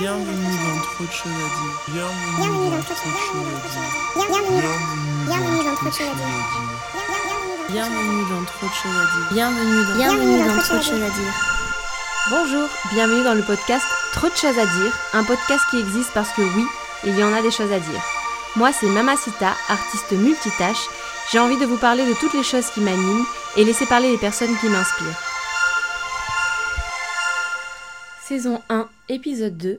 Bienvenue dans Trop de choses à dire. Bienvenue dans Trop de choses à dire. Bienvenue dans Trop de choses à dire. Bienvenue dans Trop de choses à dire. Bienvenue dans, Bienvenue dans Trop de choses à dire. Bonjour, bienvenue dans le podcast Trop de choses à dire, un podcast qui existe parce que oui, il y en a des choses à dire. Moi, c'est Mamacita, artiste multitâche. J'ai envie de vous parler de toutes les choses qui m'animent et laisser parler les personnes qui m'inspirent. Saison 1, épisode 2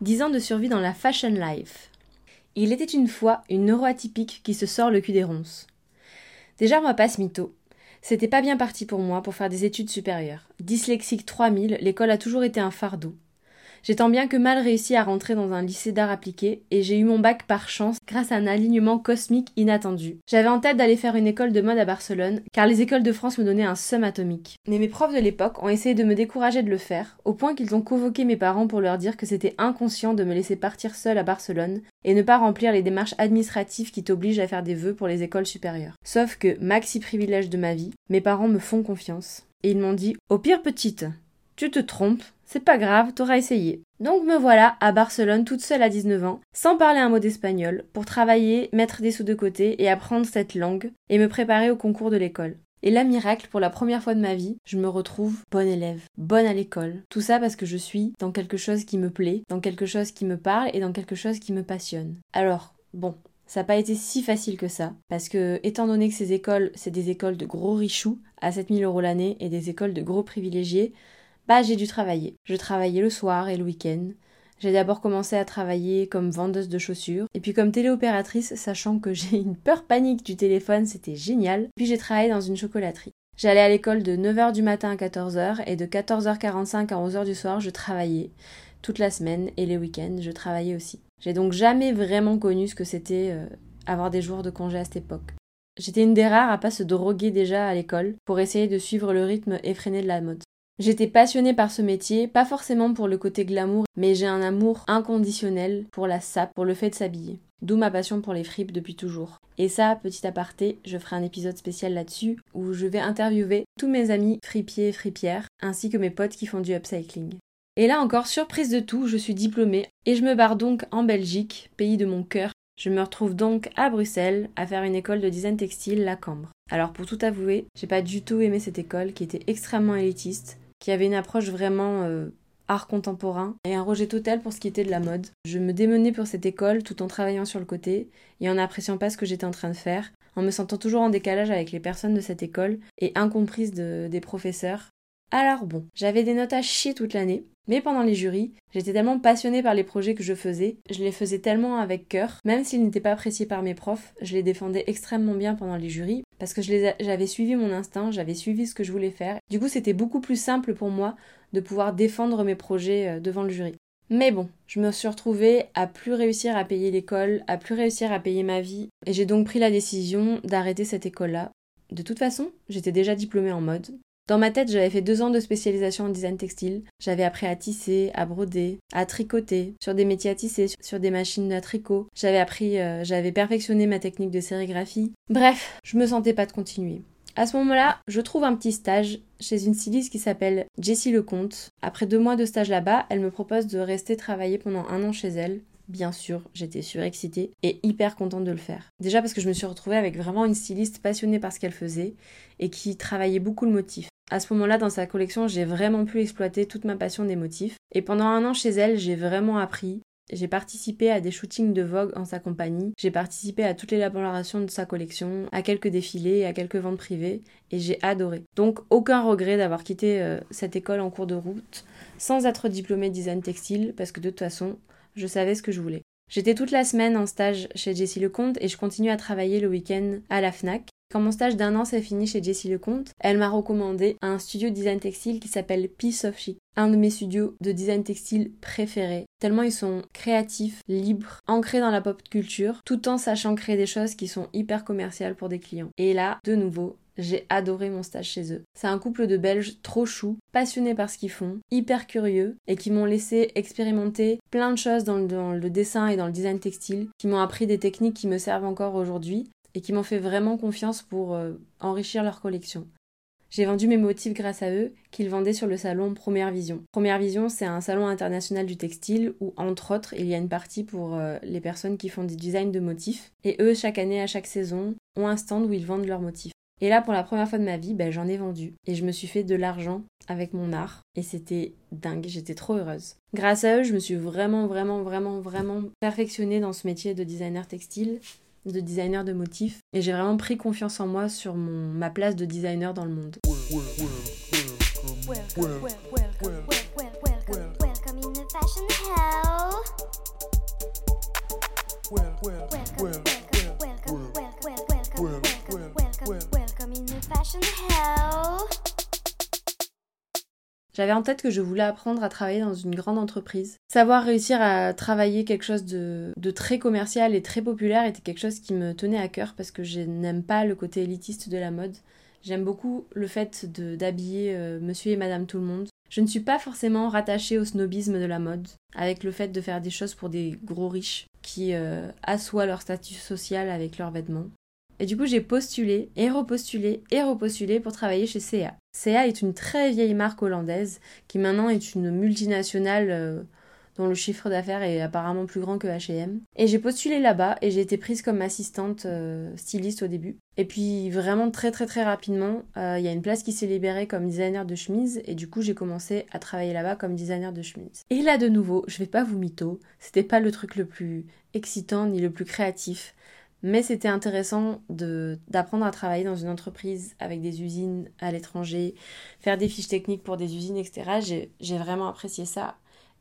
10 ans de survie dans la fashion life. Il était une fois une neuroatypique qui se sort le cul des ronces. Déjà, va pas se mytho. C'était pas bien parti pour moi pour faire des études supérieures. Dyslexique 3000, l'école a toujours été un fardeau. J'ai tant bien que mal réussi à rentrer dans un lycée d'art appliqué et j'ai eu mon bac par chance grâce à un alignement cosmique inattendu. J'avais en tête d'aller faire une école de mode à Barcelone car les écoles de France me donnaient un somme atomique. Mais mes profs de l'époque ont essayé de me décourager de le faire au point qu'ils ont convoqué mes parents pour leur dire que c'était inconscient de me laisser partir seule à Barcelone et ne pas remplir les démarches administratives qui t'obligent à faire des vœux pour les écoles supérieures. Sauf que, maxi privilège de ma vie, mes parents me font confiance et ils m'ont dit Au pire petite, tu te trompes, c'est pas grave, t'auras essayé. Donc me voilà à Barcelone toute seule à 19 ans, sans parler un mot d'espagnol, pour travailler, mettre des sous de côté et apprendre cette langue, et me préparer au concours de l'école. Et là, miracle, pour la première fois de ma vie, je me retrouve bonne élève, bonne à l'école. Tout ça parce que je suis dans quelque chose qui me plaît, dans quelque chose qui me parle et dans quelque chose qui me passionne. Alors, bon, ça n'a pas été si facile que ça, parce que, étant donné que ces écoles, c'est des écoles de gros richoux, à 7000 euros l'année, et des écoles de gros privilégiés, bah j'ai dû travailler. Je travaillais le soir et le week-end. J'ai d'abord commencé à travailler comme vendeuse de chaussures, et puis comme téléopératrice, sachant que j'ai une peur panique du téléphone, c'était génial. Puis j'ai travaillé dans une chocolaterie. J'allais à l'école de 9h du matin à 14h, et de 14h45 à 11h du soir, je travaillais. Toute la semaine et les week-ends, je travaillais aussi. J'ai donc jamais vraiment connu ce que c'était euh, avoir des jours de congé à cette époque. J'étais une des rares à pas se droguer déjà à l'école pour essayer de suivre le rythme effréné de la mode. J'étais passionnée par ce métier, pas forcément pour le côté glamour, mais j'ai un amour inconditionnel pour la sape, pour le fait de s'habiller. D'où ma passion pour les fripes depuis toujours. Et ça, petit aparté, je ferai un épisode spécial là-dessus où je vais interviewer tous mes amis fripiers et fripières, ainsi que mes potes qui font du upcycling. Et là encore, surprise de tout, je suis diplômée et je me barre donc en Belgique, pays de mon cœur. Je me retrouve donc à Bruxelles à faire une école de design textile, la Cambre. Alors pour tout avouer, j'ai pas du tout aimé cette école qui était extrêmement élitiste qui avait une approche vraiment euh, art contemporain et un rejet total pour ce qui était de la mode. Je me démenais pour cette école tout en travaillant sur le côté et en n'appréciant pas ce que j'étais en train de faire, en me sentant toujours en décalage avec les personnes de cette école et incomprise des professeurs. Alors bon, j'avais des notes à chier toute l'année, mais pendant les jurys, j'étais tellement passionnée par les projets que je faisais, je les faisais tellement avec cœur, même s'ils n'étaient pas appréciés par mes profs, je les défendais extrêmement bien pendant les jurys, parce que j'avais suivi mon instinct, j'avais suivi ce que je voulais faire. Du coup, c'était beaucoup plus simple pour moi de pouvoir défendre mes projets euh, devant le jury. Mais bon, je me suis retrouvée à plus réussir à payer l'école, à plus réussir à payer ma vie, et j'ai donc pris la décision d'arrêter cette école-là. De toute façon, j'étais déjà diplômée en mode, dans ma tête, j'avais fait deux ans de spécialisation en design textile. J'avais appris à tisser, à broder, à tricoter, sur des métiers à tisser, sur des machines à tricot. J'avais appris, euh, j'avais perfectionné ma technique de sérigraphie. Bref, je me sentais pas de continuer. À ce moment-là, je trouve un petit stage chez une styliste qui s'appelle Jessie Lecomte. Après deux mois de stage là-bas, elle me propose de rester travailler pendant un an chez elle. Bien sûr, j'étais surexcitée et hyper contente de le faire. Déjà parce que je me suis retrouvée avec vraiment une styliste passionnée par ce qu'elle faisait et qui travaillait beaucoup le motif. À ce moment-là, dans sa collection, j'ai vraiment pu exploiter toute ma passion des motifs. Et pendant un an chez elle, j'ai vraiment appris. J'ai participé à des shootings de Vogue en sa compagnie. J'ai participé à toutes les l'élaboration de sa collection, à quelques défilés, à quelques ventes privées, et j'ai adoré. Donc aucun regret d'avoir quitté euh, cette école en cours de route, sans être diplômée design textile, parce que de toute façon, je savais ce que je voulais. J'étais toute la semaine en stage chez Jessie Lecomte et je continue à travailler le week-end à la FNAC. Quand mon stage d'un an s'est fini chez Jessie Lecomte, elle m'a recommandé un studio de design textile qui s'appelle Piece of Chic, un de mes studios de design textile préférés, tellement ils sont créatifs, libres, ancrés dans la pop culture, tout en sachant créer des choses qui sont hyper commerciales pour des clients. Et là, de nouveau, j'ai adoré mon stage chez eux. C'est un couple de Belges trop choux, passionnés par ce qu'ils font, hyper curieux et qui m'ont laissé expérimenter plein de choses dans le, dans le, dessin et dans le design textile, qui m'ont appris des techniques qui me servent encore aujourd'hui et qui m'ont fait vraiment confiance pour euh, enrichir leur collection. J'ai vendu mes motifs grâce à eux, qu'ils vendaient sur le salon Première Vision. Première Vision, c'est un salon international du textile où, entre autres, il y a une partie pour euh, les personnes qui font du design de motifs. Et eux, chaque année, à chaque saison, ont un stand où ils vendent leurs motifs. Et là, pour la première fois de ma vie, ben, j'en ai vendu. Et je me suis fait de l'argent avec mon art. Et c'était dingue, j'étais trop heureuse. Grâce à eux, je me suis vraiment, vraiment, vraiment, vraiment perfectionnée dans ce métier de designer textile de designer de motifs et j'ai vraiment pris confiance en moi sur mon, ma place de designer dans le monde. J'avais en tête que je voulais apprendre à travailler dans une grande entreprise. Savoir réussir à travailler quelque chose de, très commercial et très populaire était quelque chose qui me tenait à cœur parce que je n'aime pas le côté élitiste de la mode. J'aime beaucoup le fait d'habiller euh, monsieur et madame tout le monde. Je ne suis pas forcément rattachée au snobisme de la mode, avec le fait de faire des choses pour des gros riches qui euh, assoient leur statut social avec leurs vêtements. Et du coup, j'ai postulé et repostulé et repostulé pour travailler chez CA. CA est une très vieille marque hollandaise qui maintenant est une multinationale euh, dont le chiffre d'affaires est apparemment plus grand que H&M. Et j'ai postulé là-bas et j'ai été prise comme assistante euh, styliste au début. Et puis vraiment très très très rapidement, euh, il y a une place qui s'est libérée comme designer de chemise et du coup j'ai commencé à travailler là-bas comme designer de chemise. Et là de nouveau, je vais pas vous mytho, c'était pas le truc le plus excitant ni le plus créatif. Mais c'était intéressant d'apprendre à travailler dans une entreprise avec des usines à l'étranger, faire des fiches techniques pour des usines, etc. J'ai vraiment apprécié ça.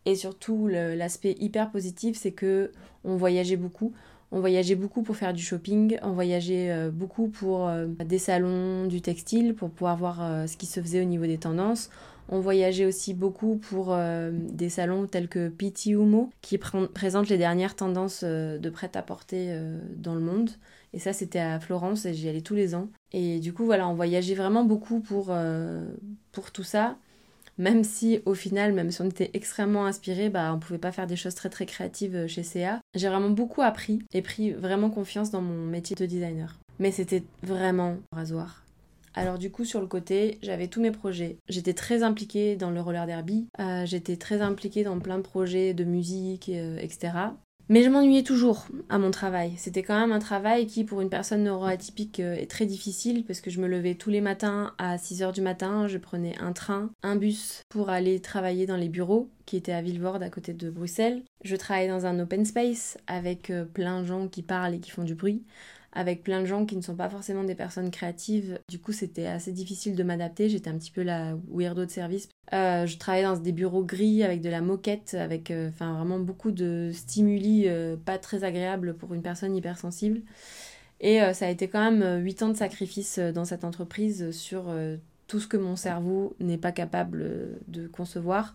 Et surtout, l'aspect hyper positif, c'est que on voyageait beaucoup. On voyageait beaucoup pour faire du shopping, on voyageait euh, beaucoup pour euh, des salons du textile, pour pouvoir voir euh, ce qui se faisait au niveau des tendances. On voyageait aussi beaucoup pour des salons tels que Umo, qui présentent les dernières tendances de prêt-à-porter dans le monde. Et ça, c'était à Florence et j'y allais tous les ans. Et du coup, voilà, on voyageait vraiment beaucoup pour, pour tout ça même si au final, même si on était extrêmement inspiré, bah, on pouvait pas faire des choses très très créatives euh, chez CA. J'ai vraiment beaucoup appris et pris vraiment confiance dans mon métier de designer. Mais c'était vraiment rasoir. Alors du coup sur le côté, j'avais tous mes projets. J'étais très impliquée dans le roller derby, euh, j'étais très impliquée dans plein de projets de musique, euh, etc. Mais je m'ennuyais toujours à mon travail. C'était quand même un travail qui, pour une personne neuroatypique, euh, est très difficile parce que je me levais tous les matins à 6 h du matin, je prenais un train, un bus pour aller travailler dans les bureaux qui étaient à Villevorde à côté de Bruxelles. Je travaillais dans un open space avec plein de gens qui parlent et qui font du bruit avec plein de gens qui ne sont pas forcément des personnes créatives. Du coup, c'était assez difficile de m'adapter. J'étais un petit peu la weirdo de service. Euh, je travaillais dans des bureaux gris avec de la moquette, avec euh, vraiment beaucoup de stimuli euh, pas très agréables pour une personne hypersensible. Et ça a été quand même 8 ans de sacrifice dans cette entreprise sur tout ce que mon cerveau n'est pas capable de concevoir,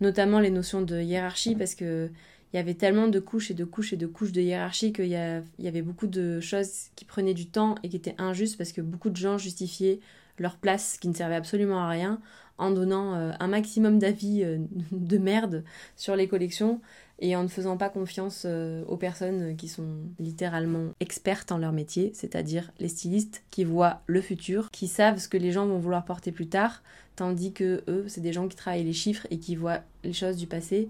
notamment les notions de hiérarchie, parce que il y avait tellement de couches et de couches et de couches de hiérarchie qu'il y, avait beaucoup de choses qui prenaient du temps et qui étaient injustes parce que beaucoup de gens justifiaient leur place qui ne servait absolument à rien en donnant euh, un maximum d'avis euh, de merde sur les collections et en ne faisant pas confiance euh, aux personnes qui sont littéralement expertes en leur métier, c'est-à-dire les stylistes qui voient le futur, qui savent ce que les gens vont vouloir porter plus tard, tandis que eux, c'est des gens qui travaillent les chiffres et qui voient les choses du passé.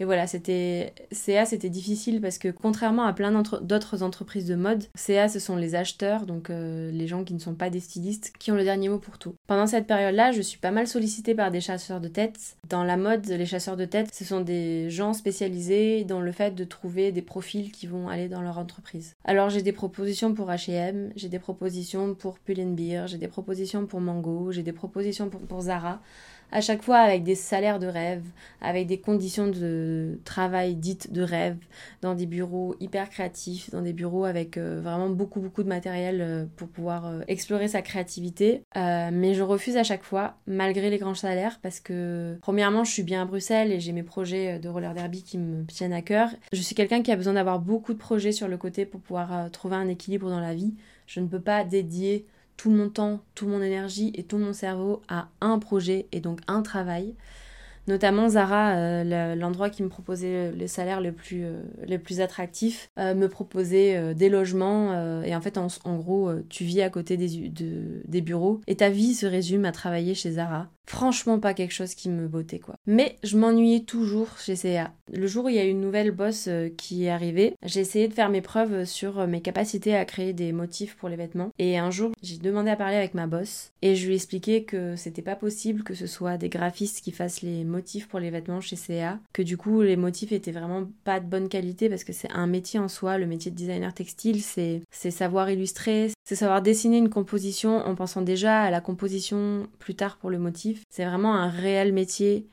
Et voilà, c'était CA, c'était difficile parce que contrairement à plein d'autres entreprises de mode, CA, ce sont les acheteurs, donc euh, les gens qui ne sont pas des stylistes, qui ont le dernier mot pour tout. Pendant cette période-là, je suis pas mal sollicitée par des chasseurs de tête. Dans la mode, les chasseurs de tête, ce sont des gens spécialisés dans le fait de trouver des profils qui vont aller dans leur entreprise. Alors j'ai des propositions pour H&M, j'ai des propositions pour Pull&Bear, j'ai des propositions pour Mango, j'ai des propositions pour, pour Zara à chaque fois avec des salaires de rêve, avec des conditions de travail dites de rêve, dans des bureaux hyper créatifs, dans des bureaux avec euh, vraiment beaucoup beaucoup de matériel euh, pour pouvoir euh, explorer sa créativité. mais je refuse à chaque fois, malgré les grands salaires, parce que premièrement je suis bien à Bruxelles et j'ai mes projets de roller derby qui me tiennent à cœur. Je suis quelqu'un qui a besoin d'avoir beaucoup de projets sur le côté pour pouvoir trouver un équilibre dans la vie. Je ne peux pas dédier tout mon temps, toute mon énergie et tout mon cerveau à un projet et donc un travail. Notamment Zara, euh, l'endroit qui me proposait le salaire le plus, euh, le plus attractif, euh, me proposait des logements. et en fait, en, gros, tu vis à côté des, des bureaux et ta vie se résume à travailler chez Zara. Franchement, pas quelque chose qui me bottait quoi. Mais je m'ennuyais toujours chez CA. Le jour où il y a une nouvelle boss qui est arrivée, j'ai essayé de faire mes preuves sur mes capacités à créer des motifs pour les vêtements. Et un jour, j'ai demandé à parler avec ma boss et je lui ai expliqué que c'était pas possible que ce soit des graphistes qui fassent les motifs pour les vêtements chez CA, que du coup les motifs étaient vraiment pas de bonne qualité parce que c'est un métier en soi, le métier de designer textile, c'est savoir illustrer, c'est savoir dessiner une composition en pensant déjà à la composition plus tard pour le motif. C'est vraiment un réel métier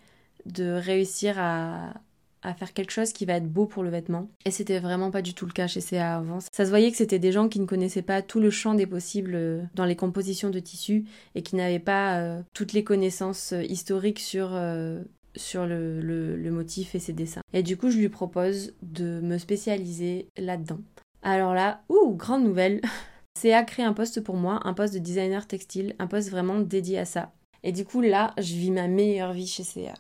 de réussir à, à faire quelque chose qui va être beau pour le vêtement. Et c'était vraiment pas du tout le cas chez CA avant. Ça se voyait que c'était des gens qui ne connaissaient pas tout le champ des possibles euh, dans les compositions de tissus et qui n'avaient pas euh, toutes les connaissances euh, historiques sur sur le, le, motif et ses dessins. Et du coup, je lui propose de me spécialiser là-dedans. Alors là, ouh, grande nouvelle CA crée un poste pour moi, un poste de designer textile, un poste vraiment dédié à ça. Et du coup, là, je vis ma meilleure vie chez CA.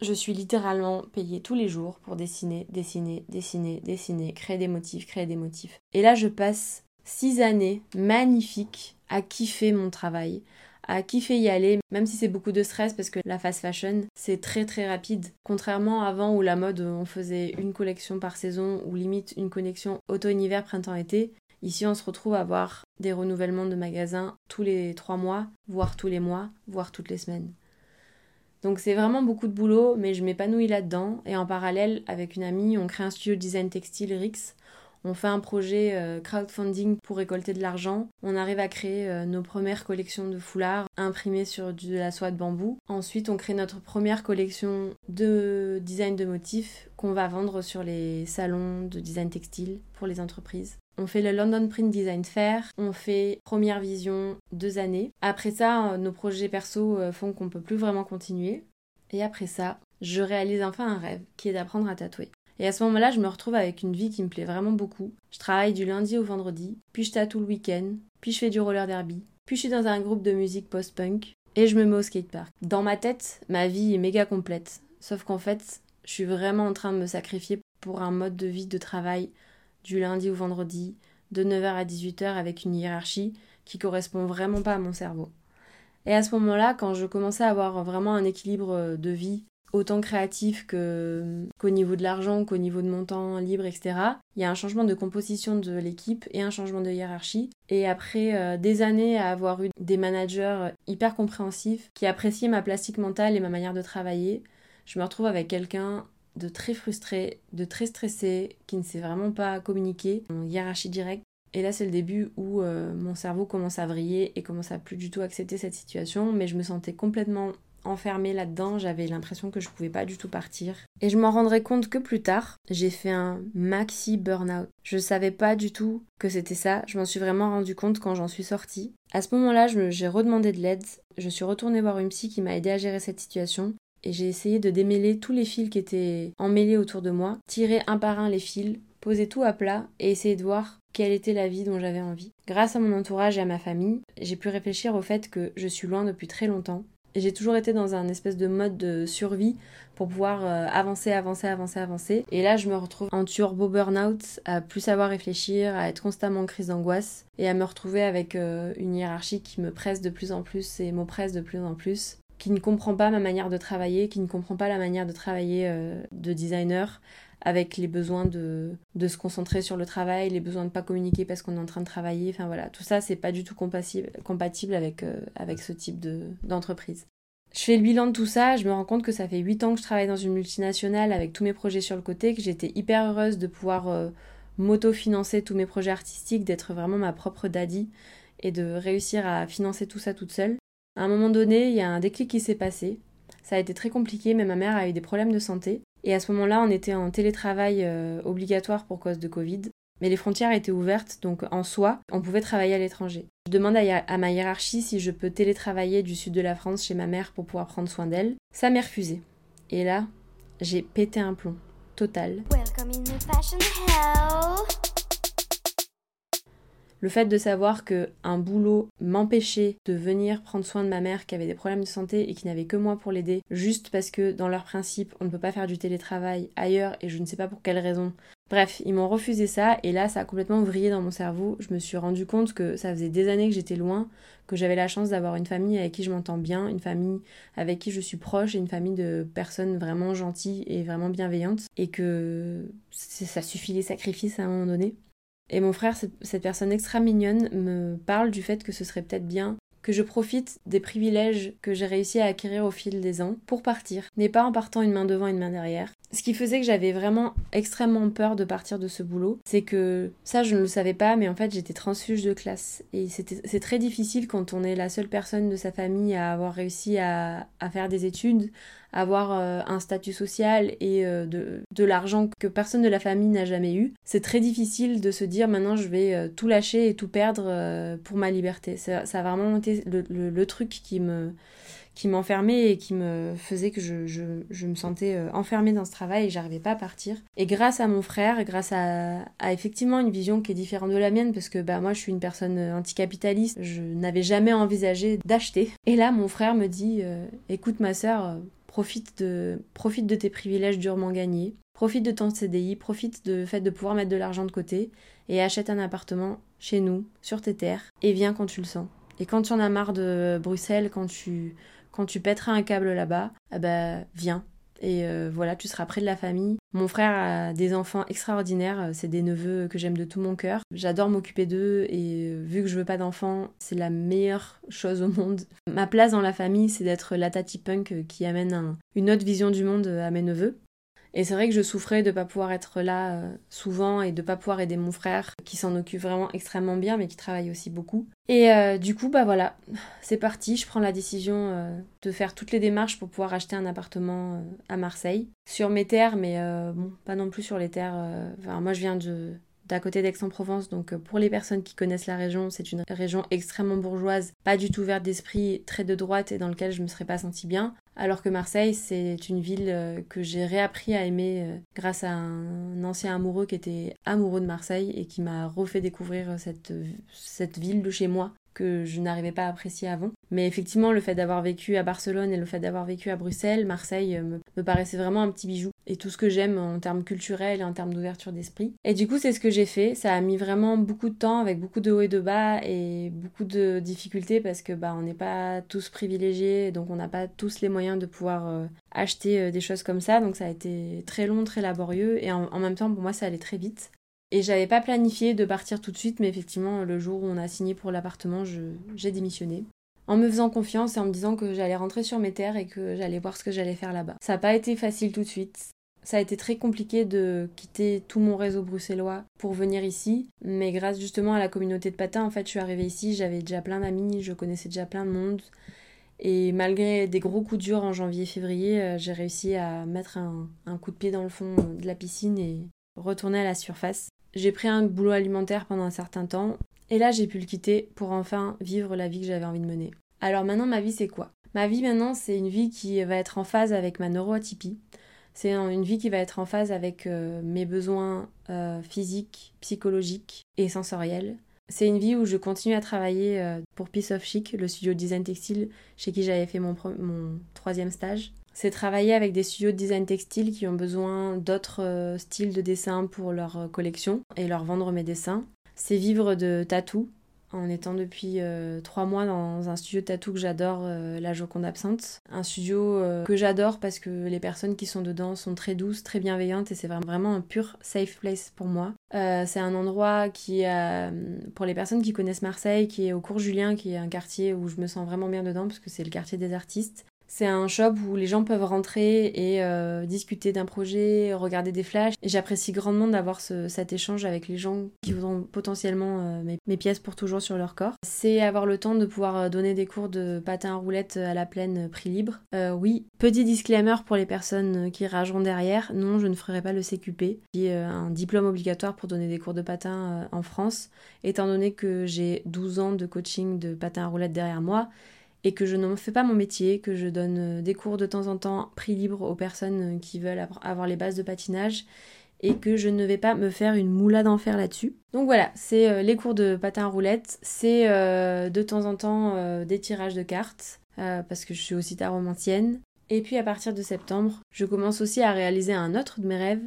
Je suis littéralement payée tous les jours pour dessiner, dessiner, dessiner, dessiner, créer des motifs, créer des motifs. Et là, je passe six années magnifiques à kiffer mon travail, à kiffer y aller, même si c'est beaucoup de stress parce que la fast fashion, c'est très très rapide. Contrairement à avant où la mode, on faisait une collection par saison ou limite une collection automne-hiver, printemps-été. Ici, on se retrouve à avoir des renouvellements de magasins tous les trois mois, voire tous les mois, voire toutes les semaines. Donc c'est vraiment beaucoup de boulot, mais je m'épanouis là-dedans. Et en parallèle, avec une amie, on crée un studio de design textile Rix. On fait un projet euh, crowdfunding pour récolter de l'argent. On arrive à créer euh, nos premières collections de foulards imprimés sur de la soie de bambou. Ensuite, on crée notre première collection de design de motifs qu'on va vendre sur les salons de design textile pour les entreprises. On fait le London Print Design Fair, on fait première vision deux années. Après ça, euh, nos projets perso euh, font qu'on peut plus vraiment continuer. Et après ça, je réalise enfin un rêve, qui est d'apprendre à tatouer. Et à ce moment-là, je me retrouve avec une vie qui me plaît vraiment beaucoup. Je travaille du lundi au vendredi, puis je tatoue le week-end, puis je fais du roller derby, puis je suis dans un groupe de musique post-punk, et je me mets au skatepark. Dans ma tête, ma vie est méga complète. Sauf qu'en fait, je suis vraiment en train de me sacrifier pour un mode de vie de travail du lundi au vendredi, de 9h à 18h avec une hiérarchie qui correspond vraiment pas à mon cerveau. Et à ce moment-là, quand je commençais à avoir vraiment un équilibre de vie, autant créatif qu'au niveau de l'argent, qu'au niveau de mon temps libre, etc., il y a un changement de composition de l'équipe et un changement de hiérarchie. Et après euh, des années à avoir eu des managers hyper compréhensifs qui appréciaient ma plastique mentale et ma manière de travailler, je me retrouve avec quelqu'un de très frustré, de très stressé, qui ne sait vraiment pas communiquer, en hiérarchie directe. Et là, c'est le début où euh, mon cerveau commence à vriller et commence à plus du tout accepter cette situation, mais je me sentais complètement enfermée là-dedans, j'avais l'impression que je pouvais pas du tout partir. Et je m'en rendrai compte que plus tard, j'ai fait un maxi burn-out. Je savais pas du tout que c'était ça, je m'en suis vraiment rendu compte quand j'en suis sortie. À ce moment-là, j'ai redemandé de l'aide, je suis retournée voir une psy qui m'a aidé à gérer cette situation et j'ai essayé de démêler tous les fils qui étaient emmêlés autour de moi, tirer un par un les fils, poser tout à plat et essayer de voir quelle était la vie dont j'avais envie. Grâce à mon entourage et à ma famille, j'ai pu réfléchir au fait que je suis loin depuis très longtemps. Et j'ai toujours été dans un espèce de mode de survie pour pouvoir euh, avancer, avancer, avancer, avancer. Et là, je me retrouve en turbo burn-out, à plus savoir réfléchir, à être constamment en crise d'angoisse et à me retrouver avec euh, une hiérarchie qui me presse de plus en plus et m'oppresse de plus en plus qui ne comprend pas ma manière de travailler, qui ne comprend pas la manière de travailler euh, de designer, avec les besoins de, de, se concentrer sur le travail, les besoins de pas communiquer parce qu'on est en train de travailler. Enfin voilà, tout ça, c'est pas du tout compatible, compatible avec, euh, avec ce type d'entreprise. je fais le bilan de tout ça, je me rends compte que ça fait 8 ans que je travaille dans une multinationale avec tous mes projets sur le côté, que j'étais hyper heureuse de pouvoir euh, m'auto-financer tous mes projets artistiques, d'être vraiment ma propre daddy et de réussir à financer tout ça toute seule. À un moment donné, il y a un déclic qui s'est passé. Ça a été très compliqué, mais ma mère a eu des problèmes de santé. Et à ce moment-là, on était en télétravail euh, obligatoire pour cause de Covid. Mais les frontières étaient ouvertes, donc en soi, on pouvait travailler à l'étranger. Je demande à, ma hiérarchie si je peux télétravailler du sud de la France chez ma mère pour pouvoir prendre soin d'elle. Ça m'est refusé. Et là, j'ai pété un plomb. Total. Le fait de savoir que un boulot m'empêchait de venir prendre soin de ma mère qui avait des problèmes de santé et qui n'avait que moi pour l'aider, juste parce que dans leur principe, on ne peut pas faire du télétravail ailleurs et je ne sais pas pour quelle raison. Bref, ils m'ont refusé ça et là ça a complètement vrillé dans mon cerveau. Je me suis rendu compte que ça faisait des années que j'étais loin, que j'avais la chance d'avoir une famille avec qui je m'entends bien, une famille avec qui je suis proche une famille de personnes vraiment gentilles et vraiment bienveillantes et que ça suffit les sacrifices à un moment donné. Et mon frère, cette personne extra mignonne, me parle du fait que ce serait peut-être bien que je profite des privilèges que j'ai réussi à acquérir au fil des ans pour partir, mais pas en partant une main devant, une main derrière. Ce qui faisait que j'avais vraiment extrêmement peur de partir de ce boulot, c'est que ça je ne le savais pas, mais en fait j'étais transfuge de classe. Et c'est très difficile quand on est la seule personne de sa famille à avoir réussi à, faire des études, avoir euh, un statut social et euh, de, l'argent que personne de la famille n'a jamais eu, c'est très difficile de se dire maintenant je vais euh, tout lâcher et tout perdre pour ma liberté. Ça, a vraiment été le, truc qui me qui m'enfermait et qui me faisait que je, je, me sentais enfermée dans ce travail et j'arrivais pas à partir. Et grâce à mon frère, grâce à, effectivement une vision qui est différente de la mienne, parce que bah, moi je suis une personne anticapitaliste, je n'avais jamais envisagé d'acheter. Et là mon frère me dit, écoute ma soeur, Profite de, profite de tes privilèges durement gagnés, profite de ton CDI, profite du fait de pouvoir mettre de l'argent de côté et achète un appartement chez nous, sur tes terres, et viens quand tu le sens. Et quand tu en as marre de Bruxelles, quand tu, quand tu pèteras un câble là-bas, eh ben, viens, et euh, voilà, tu seras près de la famille. Mon frère a des enfants extraordinaires, euh, c'est des neveux que j'aime de tout mon cœur. J'adore m'occuper d'eux et euh, vu que je veux pas d'enfants, c'est la meilleure chose au monde. Ma place dans la famille, c'est d'être la tati punk qui amène une autre vision du monde à mes neveux. Et c'est vrai que je souffrais de ne pas pouvoir être là euh, souvent et de ne pas pouvoir aider mon frère qui s'en occupe vraiment extrêmement bien mais qui travaille aussi beaucoup. Et euh, du coup, bah voilà, c'est parti, je prends la décision euh, de faire toutes les démarches pour pouvoir acheter un appartement à Marseille. Sur mes terres, mais bon, pas non plus sur les terres. Enfin, moi je viens de, d'à côté d'Aix-en-Provence. Donc pour les personnes qui connaissent la région, c'est une région extrêmement bourgeoise, pas du tout verte d'esprit, très de droite et dans lequel je me serais pas sentie bien. Alors que Marseille, c'est une ville euh, que j'ai réappris à aimer euh, grâce à un ancien amoureux qui était amoureux de Marseille et qui m'a refait découvrir cette, cette ville de chez moi que je n'arrivais pas à apprécier avant. Mais effectivement, le fait d'avoir vécu à Barcelone et le fait d'avoir vécu à Bruxelles, Marseille me, me, paraissait vraiment un petit bijou. Et tout ce que j'aime en termes culturels et en termes d'ouverture d'esprit. Et du coup, c'est ce que j'ai fait. Ça a mis vraiment beaucoup de temps, avec beaucoup de hauts et de bas et beaucoup de difficultés parce que bah on n'est pas tous privilégiés, donc on n'a pas tous les moyens de pouvoir euh, acheter euh, des choses comme ça. Donc ça a été très long, très laborieux et en, en même temps pour moi ça allait très vite. Et j'avais pas planifié de partir tout de suite, mais effectivement, le jour où on a signé pour l'appartement, j'ai démissionné. En me faisant confiance et en me disant que j'allais rentrer sur mes terres et que j'allais voir ce que j'allais faire là-bas. Ça n'a pas été facile tout de suite. Ça a été très compliqué de quitter tout mon réseau bruxellois pour venir ici, mais grâce justement à la communauté de patins, en fait, je suis arrivée ici, j'avais déjà plein d'amis, je connaissais déjà plein de monde. Et malgré des gros coups durs en janvier-février, euh, j'ai réussi à mettre un, un, coup de pied dans le fond de la piscine et retourner à la surface. J'ai pris un boulot alimentaire pendant un certain temps et là j'ai pu le quitter pour enfin vivre la vie que j'avais envie de mener. Alors maintenant ma vie c'est quoi? Ma vie maintenant c'est une vie qui va être en phase avec ma neuroatypie. C'est une vie qui va être en phase avec euh, mes besoins euh, physiques, psychologiques et sensoriels. C'est une vie où je continue à travailler euh, pour Piece of Chic, le studio de design textile chez qui j'avais fait mon, mon troisième stage c'est travailler avec des studios de design textile qui ont besoin d'autres euh, styles de dessin pour leur euh, collection et leur vendre mes dessins. C'est vivre de tatou en étant depuis euh, trois mois dans un studio de tatou que j'adore, la Joconde Absente. Un studio que j'adore parce que les personnes qui sont dedans sont très douces, très bienveillantes et c'est vraiment un pur safe place pour moi. c'est un endroit qui, pour les personnes qui connaissent Marseille, qui est au cours Julien, qui est un quartier où je me sens vraiment bien dedans parce que c'est le quartier des artistes. C'est un shop où les gens peuvent rentrer et euh, discuter d'un projet, regarder des flashs. Et j'apprécie grandement d'avoir cet échange avec les gens qui voudront potentiellement euh, mes, pièces pour toujours sur leur corps. C'est avoir le temps de pouvoir euh, donner des cours de patin à roulettes à la plaine prix libre. oui, petit disclaimer pour les personnes qui rageront derrière. Non, je ne ferai pas le CQP, qui est un diplôme obligatoire pour donner des cours de patin en France, étant donné que j'ai 12 ans de coaching de patin à roulettes derrière moi et que je ne fais pas mon métier, que je donne euh, des cours de temps en temps prix libre aux personnes euh, qui veulent avoir les bases de patinage et que je ne vais pas me faire une moula d'enfer là-dessus. Donc voilà, c'est euh, les cours de patin roulette, c'est de temps en temps des tirages de cartes, parce que je suis aussi taromancienne. Et puis à partir de septembre, je commence aussi à réaliser un autre de mes rêves,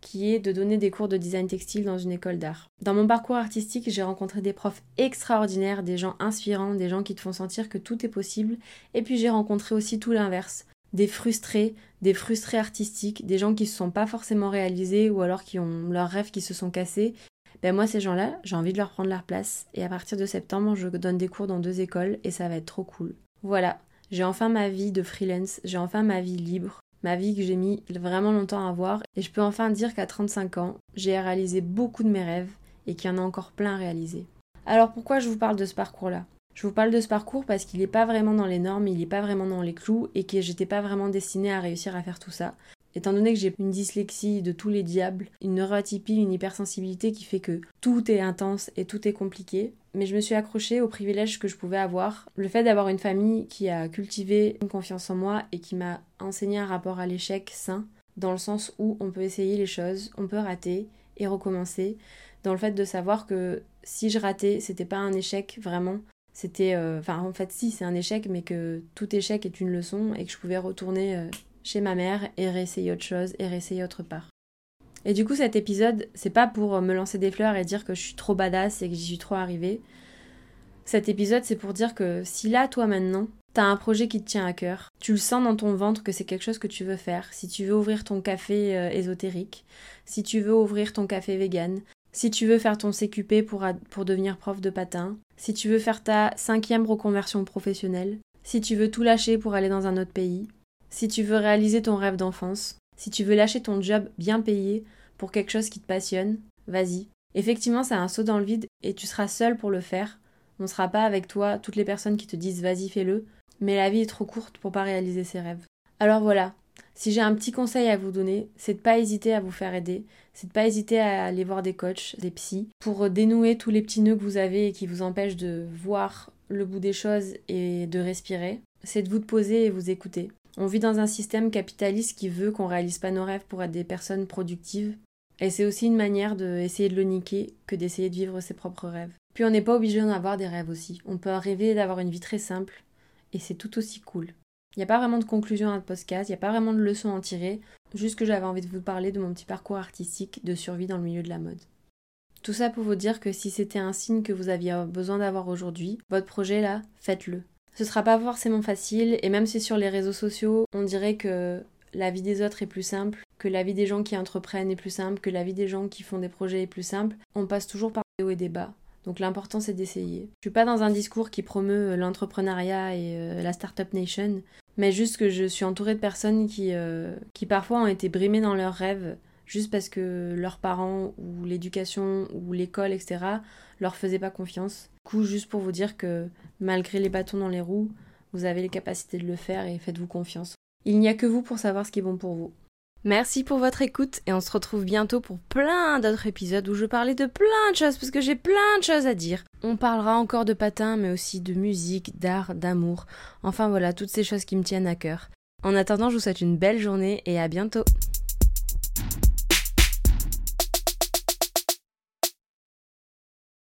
qui est de donner des cours de design textile dans une école d'art. Dans mon parcours artistique, j'ai rencontré des profs extraordinaires, des gens inspirants, des gens qui te font sentir que tout est possible, et puis j'ai rencontré aussi tout l'inverse, des frustrés, des frustrés artistiques, des gens qui ne se sont pas forcément réalisés ou alors qui ont leurs rêves qui se sont cassés. Ben moi ces gens-là, j'ai envie de leur prendre leur place et à partir de septembre, je donne des cours dans deux écoles et ça va être trop cool. Voilà, j'ai enfin ma vie de freelance, j'ai enfin ma vie libre, ma vie que j'ai mis vraiment longtemps à avoir et je peux enfin dire qu'à 35 ans, j'ai réalisé beaucoup de mes rêves et qu'il y en a encore plein à réaliser. Alors pourquoi je vous parle de ce parcours-là? Je vous parle de ce parcours parce qu'il n'est pas vraiment dans les normes, il n'est pas vraiment dans les clous et que j'étais pas vraiment destinée à réussir à faire tout ça. Étant donné que j'ai une dyslexie de tous les diables, une neuroatypie, une hypersensibilité qui fait que tout est intense et tout est compliqué, mais je me suis accrochée aux privilèges que je pouvais avoir. Le fait d'avoir une famille qui a cultivé une confiance en moi et qui m'a enseigné un rapport à l'échec sain, dans le sens où on peut essayer les choses, on peut rater et recommencer, dans le fait de savoir que si je ratais, c'était pas un échec vraiment, c'était. Euh, enfin, en fait, si, c'est un échec, mais que tout échec est une leçon et que je pouvais retourner euh, chez ma mère et réessayer autre chose et réessayer autre part. Et du coup, cet épisode, c'est pas pour euh, me lancer des fleurs et dire que je suis trop badass et que j'y suis trop arrivée. Cet épisode, c'est pour dire que si là, toi maintenant, t'as un projet qui te tient à cœur, tu le sens dans ton ventre que c'est quelque chose que tu veux faire, si tu veux ouvrir ton café ésotérique, si tu veux ouvrir ton café vegan, si tu veux faire ton CQP pour, pour devenir prof de patin, si tu veux faire ta cinquième reconversion professionnelle, si tu veux tout lâcher pour aller dans un autre pays, si tu veux réaliser ton rêve d'enfance, si tu veux lâcher ton job bien payé pour quelque chose qui te passionne, vas-y. Effectivement, c'est un saut dans le vide et tu seras seul pour le faire. On ne sera pas avec toi toutes les personnes qui te disent vas-y fais-le, mais la vie est trop courte pour pas réaliser ses rêves. Alors voilà, si j'ai un petit conseil à vous donner, c'est de pas hésiter à vous faire aider, c'est de pas hésiter à aller voir des coachs, des psys, pour dénouer tous les petits nœuds que vous avez et qui vous empêchent de voir le bout des choses et de respirer. C'est de vous poser et vous écouter. On vit dans un système capitaliste qui veut qu'on réalise pas nos rêves pour être des personnes productives. Et c'est aussi une manière d'essayer de le niquer que d'essayer de vivre ses propres rêves. Puis on n'est pas obligé d'en avoir des rêves aussi. On peut rêver d'avoir une vie très simple. Et c'est tout aussi cool. Il n'y a pas vraiment de conclusion à ce podcast, il n'y a pas vraiment de leçon à en tirer, juste que j'avais envie de vous parler de mon petit parcours artistique de survie dans le milieu de la mode. Tout ça pour vous dire que si c'était un signe que vous aviez besoin d'avoir aujourd'hui, votre projet là, faites-le. Ce sera pas forcément facile, et même si sur les réseaux sociaux, on dirait que la vie des autres est plus simple, que la vie des gens qui entreprennent est plus simple, que la vie des gens qui font des projets est plus simple, on passe toujours par des hauts et des bas. Donc l'important c'est d'essayer. Je suis pas dans un discours qui promeut l'entrepreneuriat et euh, la startup nation mais juste que je suis entourée de personnes qui, euh, qui parfois ont été brimées dans leurs rêves juste parce que leurs parents ou l'éducation ou l'école, etc., leur faisaient pas confiance. Coup, juste pour vous dire que malgré les bâtons dans les roues, vous avez les capacités de le faire et faites-vous confiance. Il n'y a que vous pour savoir ce qui est bon pour vous. Merci pour votre écoute et on se retrouve bientôt pour plein d'autres épisodes où je parlais de plein de choses parce que j'ai plein de choses à dire. On parlera encore de patins mais aussi de musique, d'art, d'amour. Enfin voilà, toutes ces choses qui me tiennent à cœur. En attendant, je vous souhaite une belle journée et à bientôt.